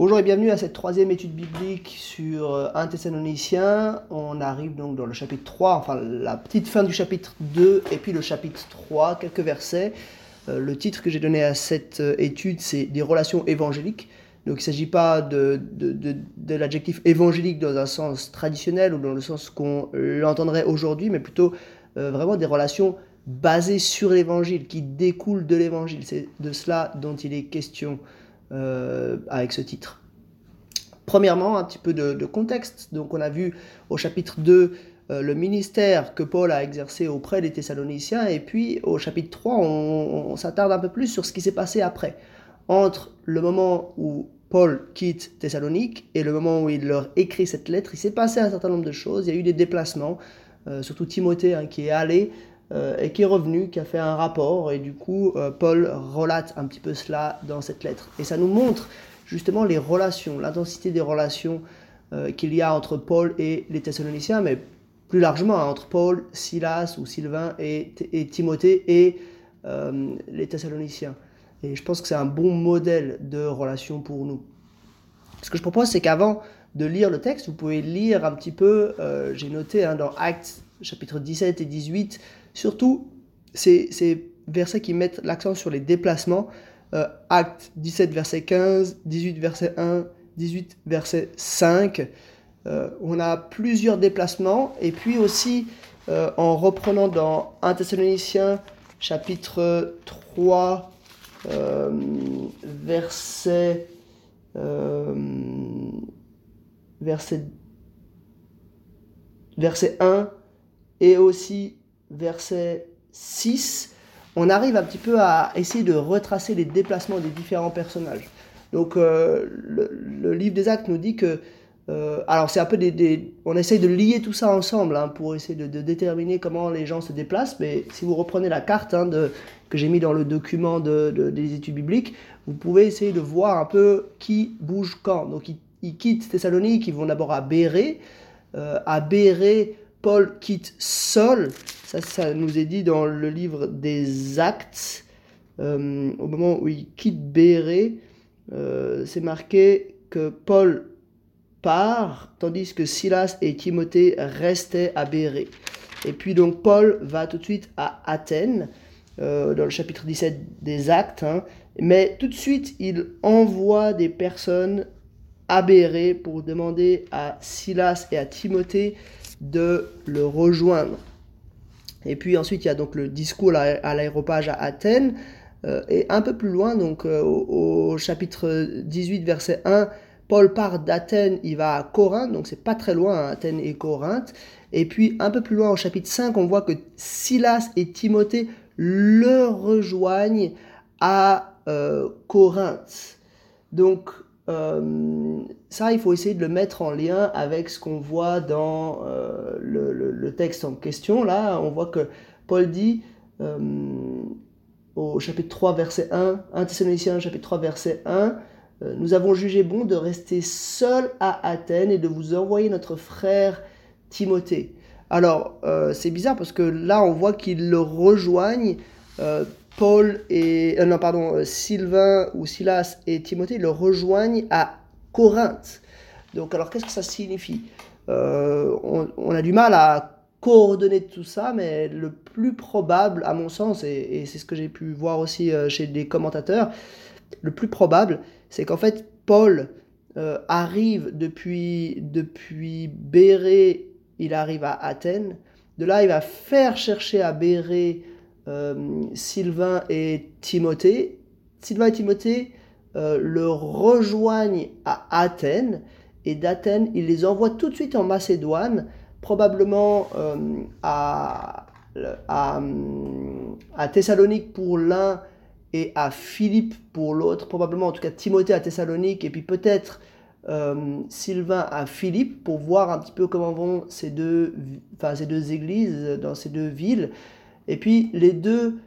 Bonjour et bienvenue à cette troisième étude biblique sur euh, un Thessalonicien. On arrive donc dans le chapitre 3, enfin la petite fin du chapitre 2 et puis le chapitre 3, quelques versets. Euh, le titre que j'ai donné à cette euh, étude, c'est des relations évangéliques. Donc il ne s'agit pas de, de, l'adjectif évangélique dans un sens traditionnel ou dans le sens qu'on l'entendrait aujourd'hui, mais plutôt vraiment des relations basées sur l'évangile, qui découlent de l'évangile. C'est de cela dont il est question. Euh, avec ce titre. Premièrement, un petit peu de, contexte. Donc on a vu au chapitre 2 euh, le ministère que Paul a exercé auprès des Thessaloniciens, et puis au chapitre 3, on, s'attarde un peu plus sur ce qui s'est passé après, entre le moment où Paul quitte Thessalonique et le moment où il leur écrit cette lettre, il s'est passé un certain nombre de choses, il y a eu des déplacements, euh, surtout Timothée hein, qui est allé et qui est revenu, qui a fait un rapport, et du coup, euh, Paul relate un petit peu cela dans cette lettre. Et ça nous montre justement les relations, l'intensité des relations euh, qu'il y a entre Paul et les Thessaloniciens, mais plus largement hein, entre Paul, Silas ou Sylvain et, et Timothée et les Thessaloniciens. Et je pense que c'est un bon modèle de relation pour nous. Ce que je propose, c'est qu'avant de lire le texte, vous pouvez lire un petit peu, j'ai noté hein, dans Actes chapitre 17 et 18, Surtout, ces, versets qui mettent l'accent sur les déplacements. Euh, acte 17, verset 15, 18, verset 1, 18, verset 5. Euh, on a plusieurs déplacements. Et puis aussi, euh, en reprenant dans 1 Thessaloniciens, chapitre 3, verset, verset, verset 1, et aussi verset 6, on arrive un petit peu à essayer de retracer les déplacements des différents personnages. Donc euh, le, livre des actes nous dit que... Euh, alors c'est un peu des, On essaye de lier tout ça ensemble hein, pour essayer de, déterminer comment les gens se déplacent, mais si vous reprenez la carte hein, que j'ai mis dans le document des études bibliques, vous pouvez essayer de voir un peu qui bouge quand. Donc ils, quittent Thessalonique, ils vont d'abord à Béré. Euh, à Béré, Paul quitte Saul. Ça, ça nous est dit dans le livre des Actes. Euh, au moment où il quitte Béré, euh, c'est marqué que Paul part, tandis que Silas et Timothée restaient à Béré. Et puis donc Paul va tout de suite à Athènes, euh, dans le chapitre 17 des Actes, hein. mais tout de suite il envoie des personnes à Béré pour demander à Silas et à Timothée de le rejoindre. Et puis ensuite, il y a donc le discours à l'aéropage à Athènes. Euh, et un peu plus loin, donc euh, au, chapitre 18, verset 1, Paul part d'Athènes, il va à Corinthe, donc c'est pas très loin, hein, Athènes et Corinthe. Et puis un peu plus loin, au chapitre 5, on voit que Silas et Timothée le rejoignent à euh, Corinthe. Donc euh, ça, il faut essayer de le mettre en lien avec ce qu'on voit dans euh, le, texte en question. Là, on voit que Paul dit euh, au chapitre 3, verset 1, 1 Thessaloniciens, chapitre 3, verset 1, nous avons jugé bon de rester seul à Athènes et de vous envoyer notre frère Timothée. Alors, c'est bizarre parce que là, on voit qu'ils le rejoignent Paul et euh, non pardon euh, Sylvain ou Silas et Timothée le rejoignent à Corinthe. Donc alors qu'est-ce que ça signifie? Euh, on, a du mal à coordonner tout ça, mais le plus probable, à mon sens, et, c'est ce que j'ai pu voir aussi chez des commentateurs, le plus probable, c'est qu'en fait Paul arrive depuis depuis Béré, il arrive à Athènes. De là, il va faire chercher à Béré Sylvain et Timothée. Sylvain et Timothée euh, le rejoignent à Athènes et d'Athènes, il les envoie tout de suite en Macédoine, probablement euh, à, Thessalonique pour l'un et à Philippe pour l'autre, probablement en tout cas Timothée à Thessalonique et puis peut-être Sylvain à Philippe pour voir un petit peu comment vont ces deux, enfin, ces deux églises dans ces deux villes. Et puis les deux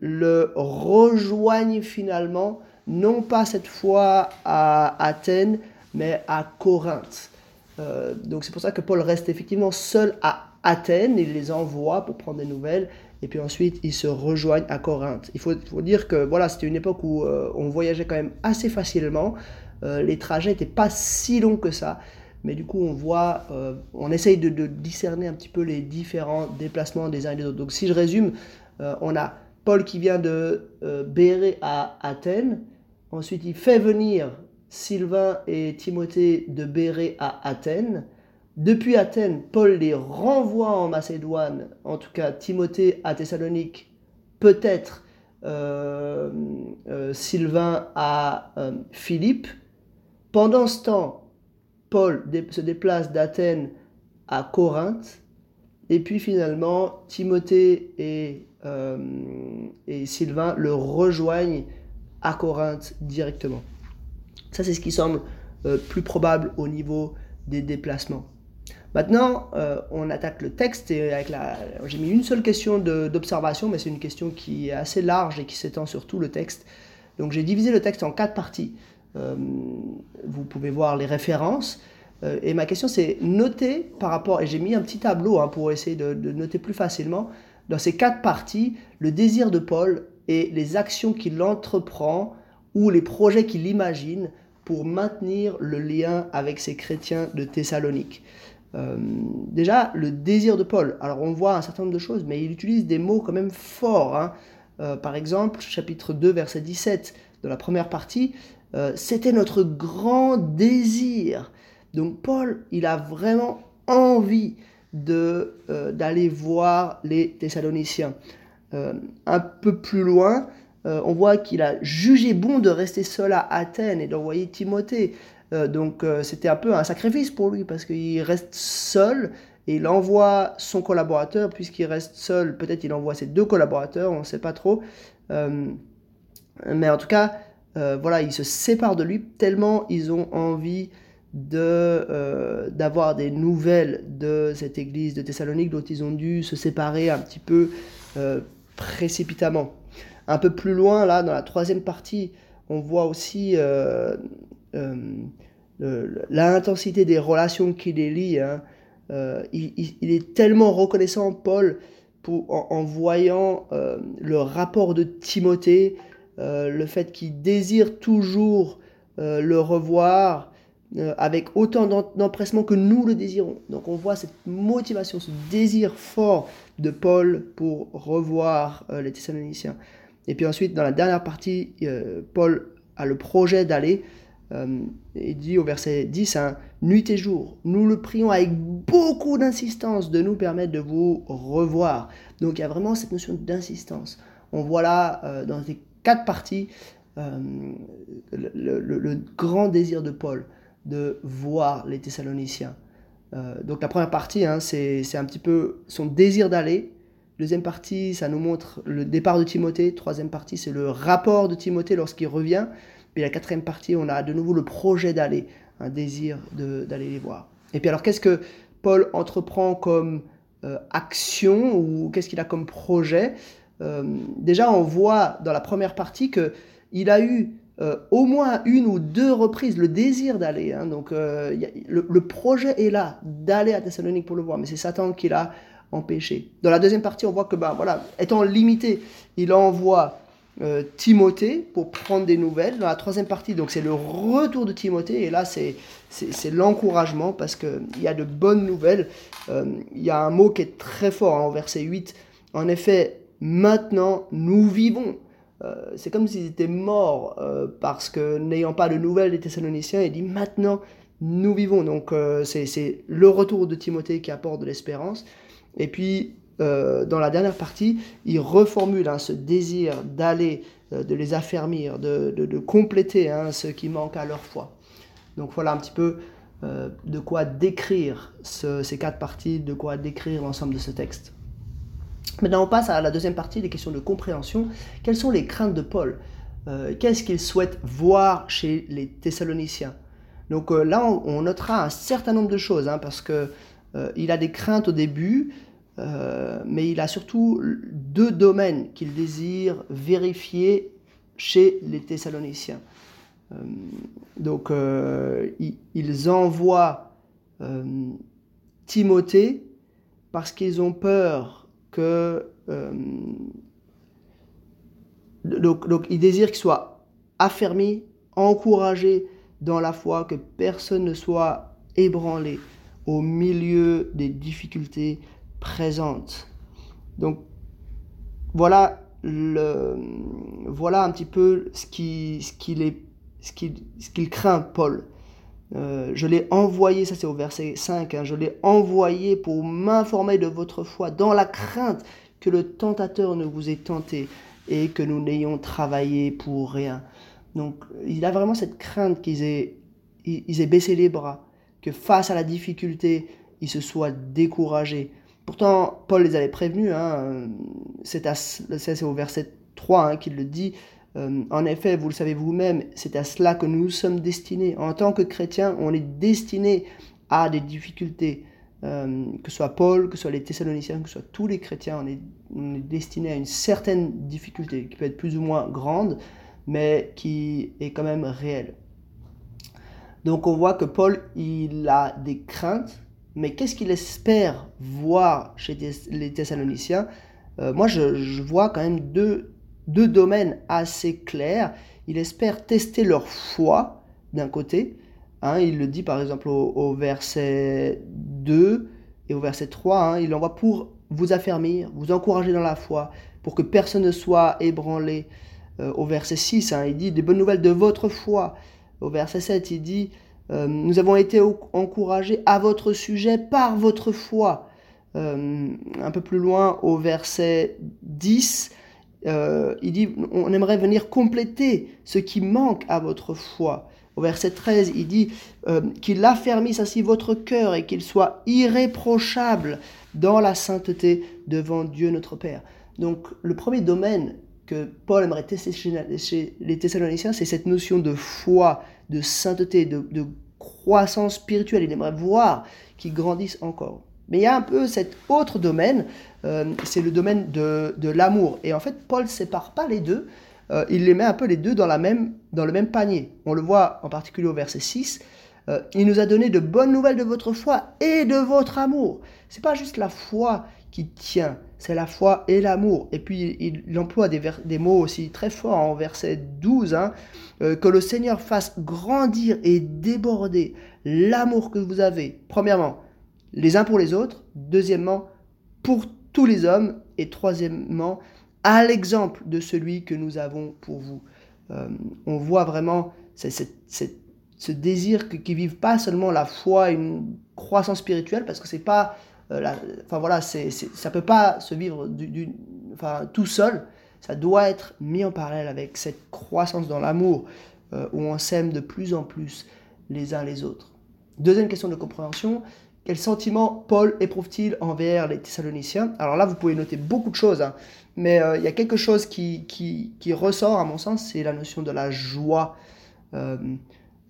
le rejoignent finalement, non pas cette fois à Athènes, mais à Corinthe. Euh, donc c'est pour ça que Paul reste effectivement seul à Athènes, il les envoie pour prendre des nouvelles, et puis ensuite ils se rejoignent à Corinthe. Il faut, dire que voilà, c'était une époque où euh, on voyageait quand même assez facilement. les trajets n'étaient pas si longs que ça. Mais du coup, on voit, on essaye de, discerner un petit peu les différents déplacements des uns et des autres. Donc si je résume, on a Paul qui vient de Béré à Athènes. Ensuite, il fait venir Sylvain et Timothée de Béré à Athènes. Depuis Athènes, Paul les renvoie en Macédoine, en tout cas Timothée à Thessalonique, peut-être euh, euh, Sylvain à euh, Philippe. Pendant ce temps, Paul se déplace d'Athènes à Corinthe. Et puis finalement, Timothée et, et Sylvain le rejoignent à Corinthe directement. Ça, c'est ce qui semble plus probable au niveau des déplacements. Maintenant, euh, on attaque le texte j'ai mis une seule question d'observation, mais c'est une question qui est assez large et qui s'étend sur tout le texte. Donc j'ai divisé le texte en quatre parties. Euh, vous pouvez voir les références. Euh, et ma question c'est noter par rapport, et j'ai mis un petit tableau hein, pour essayer de, noter plus facilement, dans ces quatre parties, le désir de Paul et les actions qu'il entreprend ou les projets qu'il imagine pour maintenir le lien avec ces chrétiens de Thessalonique. Euh, déjà, le désir de Paul. Alors, on voit un certain nombre de choses, mais il utilise des mots quand même forts. Hein. Par exemple, chapitre 2, verset 17 de la première partie, euh, c'était notre grand désir. Donc, Paul, il a vraiment envie de d'aller voir les Thessaloniciens. un peu plus loin, on voit qu'il a jugé bon de rester seul à Athènes et d'envoyer Timothée. Euh, donc euh, c'était un peu un sacrifice pour lui parce qu'il reste seul et il envoie son collaborateur puisqu'il reste seul. Peut-être il envoie ses deux collaborateurs, on ne sait pas trop. Euh, mais en tout cas, voilà, ils se séparent de lui tellement ils ont envie de d'avoir des nouvelles de cette église de Thessalonique dont ils ont dû se séparer un petit peu précipitamment. Un peu plus loin, là, dans la troisième partie, on voit aussi l'intensité des relations qui les. Hein. Euh, il, est tellement reconnaissant, Paul, pour, en, voyant euh, le rapport de Timothée, euh, le fait qu'il désire toujours le revoir avec autant d'empressement que nous le désirons. Donc on voit cette motivation, ce désir fort de Paul pour revoir les Thessaloniciens. Et puis ensuite, dans la dernière partie, Paul a le projet d'aller euh, il dit au verset 10, hein, Nuit et jour, nous le prions avec beaucoup d'insistance de nous permettre de vous revoir. Donc il y a vraiment cette notion d'insistance. On voit là, euh, dans ces quatre parties, euh, le, grand désir de Paul de voir les Thessaloniciens. donc la première partie, hein, c'est un petit peu son désir d'aller. Deuxième partie, ça nous montre le départ de Timothée. Troisième partie, c'est le rapport de Timothée lorsqu'il revient. Puis la quatrième partie, on a de nouveau le projet d'aller, un désir d'aller les voir. Et puis alors, qu'est-ce que Paul entreprend comme euh, action ou qu'est-ce qu'il a comme projet? euh, Déjà, on voit dans la première partie que il a eu euh, au moins une ou deux reprises le désir d'aller. Hein. donc, le, projet est là, d'aller à Thessalonique pour le voir, mais c'est Satan qui l'a empêché. Dans la deuxième partie, on voit que, ben, voilà, étant limité, il envoie euh, Timothée pour prendre des nouvelles. Dans la troisième partie, donc c'est le retour de Timothée, et là c'est, c'est, l'encouragement parce qu'il y a de bonnes nouvelles. Euh, il y a un mot qui est très fort en hein, verset 8. En effet, maintenant nous vivons. Euh, c'est comme s'ils étaient morts parce que n'ayant pas de nouvelles des Thessaloniciens, il dit maintenant nous vivons. Donc c'est, c'est le retour de Timothée qui apporte de l'espérance. Et puis euh, dans la dernière partie, il reformule hein, ce désir d'aller, euh, de les affermir, de, compléter hein, ce qui manque à leur foi. Donc voilà un petit peu euh, de quoi décrire ces quatre parties, de quoi décrire l'ensemble de ce texte. Maintenant, on passe à la deuxième partie, les questions de compréhension. Quelles sont les craintes de Paul? Qu'est-ce qu'il souhaite voir chez les Thessaloniciens? Donc là, on, notera un certain nombre de choses, hein, parce que il a des craintes au début, euh, mais il a surtout deux domaines qu'il désire vérifier chez les Thessaloniciens. Euh, donc, euh, ils envoient Timothée parce qu'ils ont peur que... donc, donc, ils désirent qu'il soit affermi, encouragé dans la foi, que personne ne soit ébranlé au milieu des difficultés présentes. Donc voilà, le, voilà un petit peu ce qu'il ce qu'il est, ce qu'il craint, Paul. Euh, je l'ai envoyé, ça c'est au verset 5, hein, je l'ai envoyé pour m'informer de votre foi dans la crainte que le tentateur ne vous ait tenté et que nous n'ayons travaillé pour rien. Donc il a vraiment cette crainte qu'ils aient, ils aient baissé les bras, que face à la difficulté, ils se soient découragés. Pourtant, Paul les avait prévenus, hein, c'est au verset 3 hein, qu'il le dit, euh, en effet, vous le savez vous-même, c'est à cela que nous sommes destinés. En tant que chrétiens, on est destinés à des difficultés. Euh, que ce soit Paul, que ce soit les Thessaloniciens, que ce soit tous les chrétiens, on est, destinés à une certaine difficulté qui peut être plus ou moins grande, mais qui est quand même réelle. Donc on voit que Paul, il a des craintes, mais qu'est-ce qu'il espère voir chez les Thessaloniciens? Euh, Moi, je, je, vois quand même deux, deux domaines assez clairs. Il espère tester leur foi, d'un côté. Hein, il le dit par exemple au, verset 2 et au verset 3. Hein, il envoie pour vous affermir, vous encourager dans la foi, pour que personne ne soit ébranlé. Euh, au verset 6, hein, il dit des bonnes nouvelles de votre foi. Au verset 7, il dit euh, nous avons été encouragés à votre sujet par votre foi. Euh, un peu plus loin, au verset 10, euh, il dit, on aimerait venir compléter ce qui manque à votre foi. Au verset 13, il dit euh, qu'il affermisse ainsi votre cœur et qu'il soit irréprochable dans la sainteté devant Dieu notre Père. Donc le premier domaine que Paul aimerait tester chez les Thessaloniciens, c'est cette notion de foi, de sainteté, de, de croissance spirituelle. Il aimerait voir qu'ils grandissent encore. Mais il y a un peu cet autre domaine, euh, c'est le domaine de, de l'amour. Et en fait, Paul ne sépare pas les deux, euh, il les met un peu les deux dans, la même, dans le même panier. On le voit en particulier au verset 6. Euh, il nous a donné de bonnes nouvelles de votre foi et de votre amour. C'est pas juste la foi qui tient, c'est la foi et l'amour. Et puis il, emploie des, des, mots aussi très forts en verset 12, hein, que le Seigneur fasse grandir et déborder l'amour que vous avez, premièrement, les uns pour les autres, deuxièmement, pour tous les hommes, et troisièmement, à l'exemple de celui que nous avons pour vous. Euh, on voit vraiment ce désir qu'ils vivent pas seulement la foi et une croissance spirituelle, parce que c'est pas, euh, enfin voilà, ça peut pas se vivre du, tout seul. Ça doit être mis en parallèle avec cette croissance dans l'amour, euh, où on s'aime de plus en plus les uns les autres. Deuxième question de compréhension, quel sentiment Paul éprouve-t-il envers les Thessaloniciens? Alors là, vous pouvez noter beaucoup de choses, hein. mais euh, il y a quelque chose qui, qui, ressort, à mon sens, c'est la notion de la joie. Euh,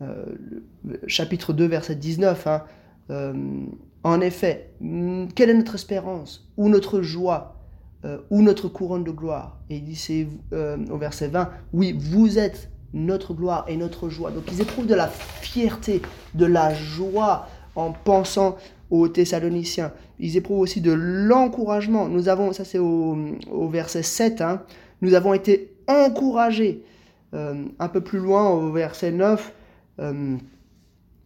euh, chapitre 2, verset 19. Hein. en effet, hmm, quelle est notre espérance Ou notre joie Ou notre couronne de gloire? Et il dit c'est, au verset 20, oui, vous êtes notre gloire et notre joie. Donc ils éprouvent de la fierté, de la joie en pensant aux Thessaloniciens. Ils éprouvent aussi de l'encouragement. Nous avons, ça c'est au, verset 7, hein. nous avons été encouragés. Euh, un peu plus loin, au verset 9, euh,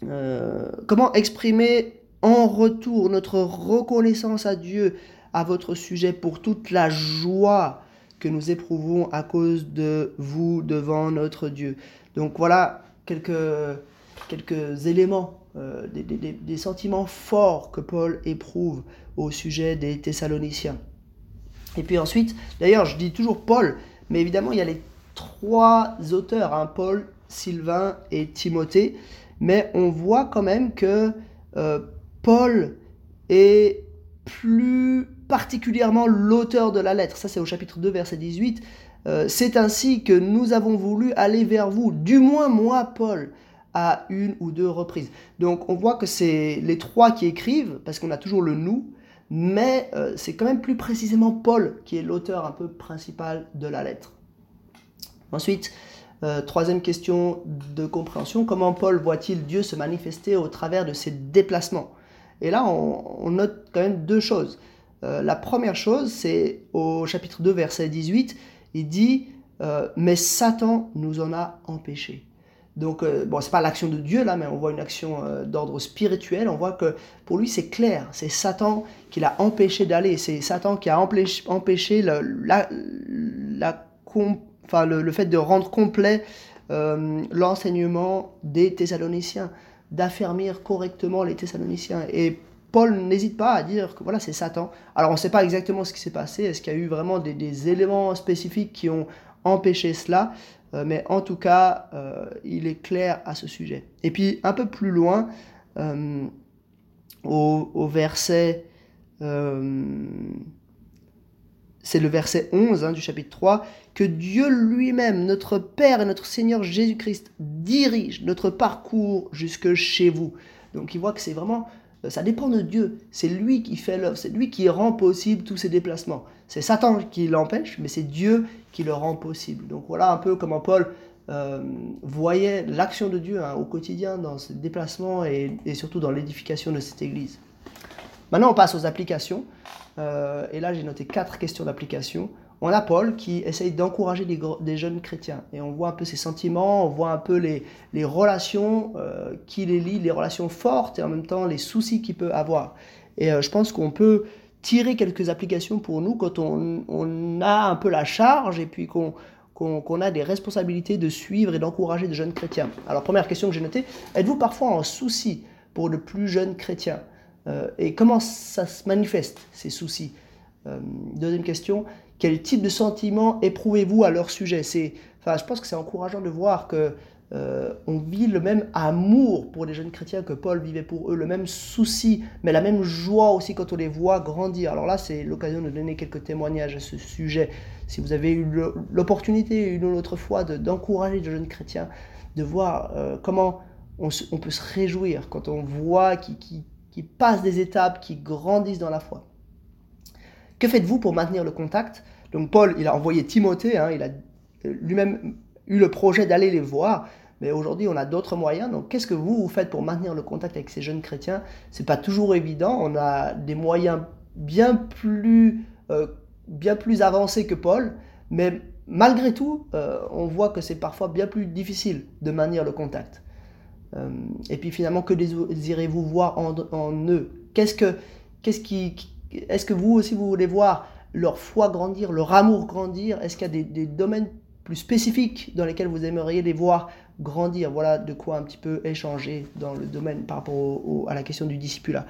euh, comment exprimer en retour notre reconnaissance à Dieu à votre sujet pour toute la joie que nous éprouvons à cause de vous devant notre Dieu. Donc voilà quelques, quelques éléments euh, des, sentiments forts que Paul éprouve au sujet des Thessaloniciens. Et puis ensuite, d'ailleurs, je dis toujours Paul, mais évidemment, il y a les trois auteurs, hein, Paul, Sylvain et Timothée, mais on voit quand même que euh, Paul est plus particulièrement l'auteur de la lettre. Ça, c'est au chapitre 2, verset 18. Euh, c'est ainsi que nous avons voulu aller vers vous, du moins moi, Paul, à une ou deux reprises. Donc on voit que c'est les trois qui écrivent, parce qu'on a toujours le nous, mais euh, c'est quand même plus précisément Paul qui est l'auteur un peu principal de la lettre. Ensuite, euh, troisième question de compréhension, comment Paul voit-il Dieu se manifester au travers de ses déplacements? Et là, on, note quand même deux choses. Euh, la première chose, c'est au chapitre 2, verset 18, il dit, mais Satan nous en a empêchés. Donc, euh, bon, c'est pas l'action de Dieu là, mais on voit une action euh, d'ordre spirituel. On voit que pour lui, c'est clair. C'est Satan qui l'a empêché d'aller. C'est Satan qui a empêché, le, le, fait de rendre complet euh, l'enseignement des Thessaloniciens, d'affermir correctement les Thessaloniciens. Et Paul n'hésite pas à dire que voilà, c'est Satan. Alors, on ne sait pas exactement ce qui s'est passé. Est-ce qu'il y a eu vraiment des, des éléments spécifiques qui ont empêché cela euh, mais en tout cas, euh, il est clair à ce sujet. Et puis un peu plus loin, euh, au, verset, c'est le verset 11 hein, du chapitre 3, que Dieu lui-même, notre Père et notre Seigneur Jésus-Christ, dirige notre parcours jusque chez vous. Donc il voit que c'est vraiment ça dépend de Dieu. C'est lui qui fait l'œuvre, c'est lui qui rend possible tous ces déplacements. C'est Satan qui l'empêche, mais c'est Dieu qui le rend possible. Donc voilà un peu comment Paul euh, voyait l'action de Dieu hein, au quotidien dans ses déplacements et, surtout dans l'édification de cette église. Maintenant, on passe aux applications. Euh, et là, j'ai noté quatre questions d'application on a Paul qui essaye d'encourager des, jeunes chrétiens. Et on voit un peu ses sentiments, on voit un peu les, relations euh, qui les lient, les relations fortes et en même temps les soucis qu'il peut avoir. Et je pense qu'on peut tirer quelques applications pour nous quand on, a un peu la charge et puis qu'on a des responsabilités de suivre et d'encourager des jeunes chrétiens. Alors première question que j'ai notée, êtes-vous parfois en souci pour de plus jeunes chrétiens euh, Et comment ça se manifeste, ces soucis? Deuxième question, quel type de sentiment éprouvez-vous à leur sujet? Enfin, je pense que c'est encourageant de voir que euh, on vit le même amour pour les jeunes chrétiens que Paul vivait pour eux, le même souci, mais la même joie aussi quand on les voit grandir. Alors là, c'est l'occasion de donner quelques témoignages à ce sujet. Si vous avez eu l'opportunité une ou l'autre fois d'encourager les jeunes chrétiens, de voir euh, comment on, peut se réjouir quand on voit qu'ils passent des étapes, qu'ils grandissent dans la foi. Que faites-vous pour maintenir le contact? Donc Paul, il a envoyé Timothée, hein, il a lui-même eu le projet d'aller les voir, mais aujourd'hui on a d'autres moyens. Donc qu'est-ce que vous, vous faites pour maintenir le contact avec ces jeunes chrétiens? C'est pas toujours évident, on a des moyens bien plus, euh, bien plus avancés que Paul, mais malgré tout, euh, on voit que c'est parfois bien plus difficile de maintenir le contact. Euh, et puis finalement, que désirez-vous voir en, eux? Qu'est-ce que, qu'est-ce qui, est-ce que vous aussi, vous voulez voir leur foi grandir, leur amour grandir? Est-ce qu'il y a des, domaines plus spécifiques dans lesquels vous aimeriez les voir grandir Voilà de quoi un petit peu échanger dans le domaine par rapport à la question du discipulat.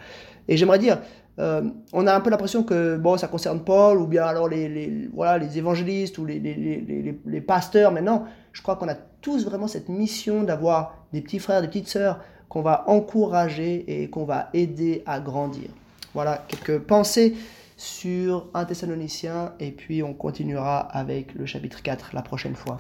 Et j'aimerais dire, euh, on a un peu l'impression que bon, ça concerne Paul ou bien alors les, voilà, les évangélistes ou les, les pasteurs. Mais non, je crois qu'on a tous vraiment cette mission d'avoir des petits frères, des petites sœurs qu'on va encourager et qu'on va aider à grandir. Voilà quelques pensées sur un Thessalonicien et puis on continuera avec le chapitre 4 la prochaine fois.